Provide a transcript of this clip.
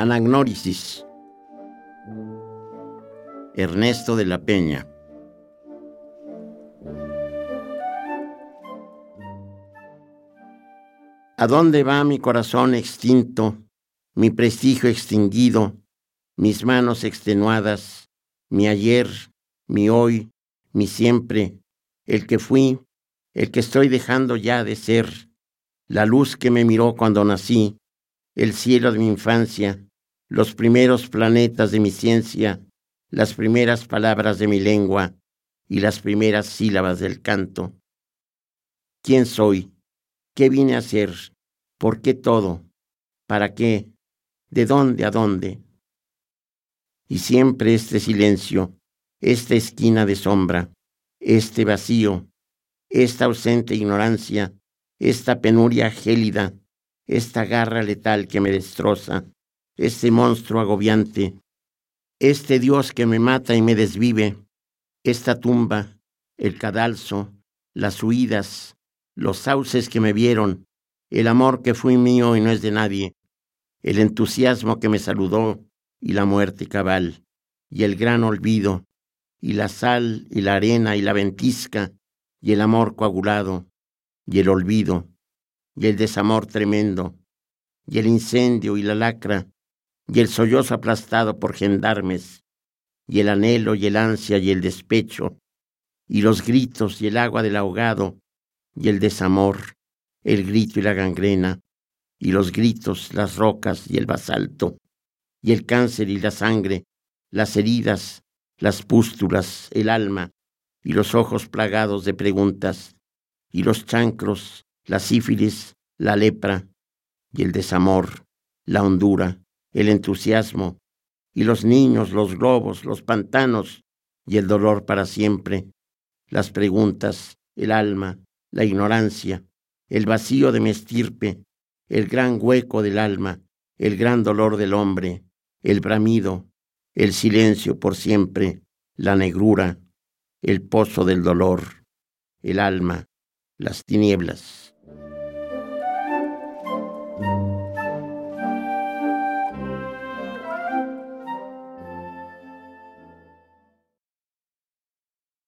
Anagnórisis. Ernesto de la Peña. ¿A dónde va mi corazón extinto, mi prestigio extinguido, mis manos extenuadas, mi ayer, mi hoy, mi siempre, el que fui, el que estoy dejando ya de ser, la luz que me miró cuando nací, el cielo de mi infancia, los primeros planetas de mi ciencia, las primeras palabras de mi lengua y las primeras sílabas del canto. ¿Quién soy? ¿Qué vine a ser? ¿Por qué todo? ¿Para qué? ¿De dónde a dónde? Y siempre este silencio, esta esquina de sombra, este vacío, esta ausente ignorancia, esta penuria gélida, esta garra letal que me destroza, este monstruo agobiante, este Dios que me mata y me desvive, esta tumba, el cadalso, las huidas, los sauces que me vieron, el amor que fui mío y no es de nadie, el entusiasmo que me saludó y la muerte cabal, y el gran olvido, y la sal y la arena y la ventisca, y el amor coagulado, y el olvido, y el desamor tremendo, y el incendio y la lacra, y el sollozo aplastado por gendarmes, y el anhelo y el ansia y el despecho, y los gritos y el agua del ahogado, y el desamor, el grito y la gangrena, y los gritos, las rocas y el basalto, y el cáncer y la sangre, las heridas, las pústulas, el alma, y los ojos plagados de preguntas, y los chancros, la sífilis, la lepra, y el desamor, la hondura, el entusiasmo, y los niños, los globos, los pantanos, y el dolor para siempre, las preguntas, el alma, la ignorancia, el vacío de mi estirpe, el gran hueco del alma, el gran dolor del hombre, el bramido, el silencio por siempre, la negrura, el pozo del dolor, el alma, las tinieblas.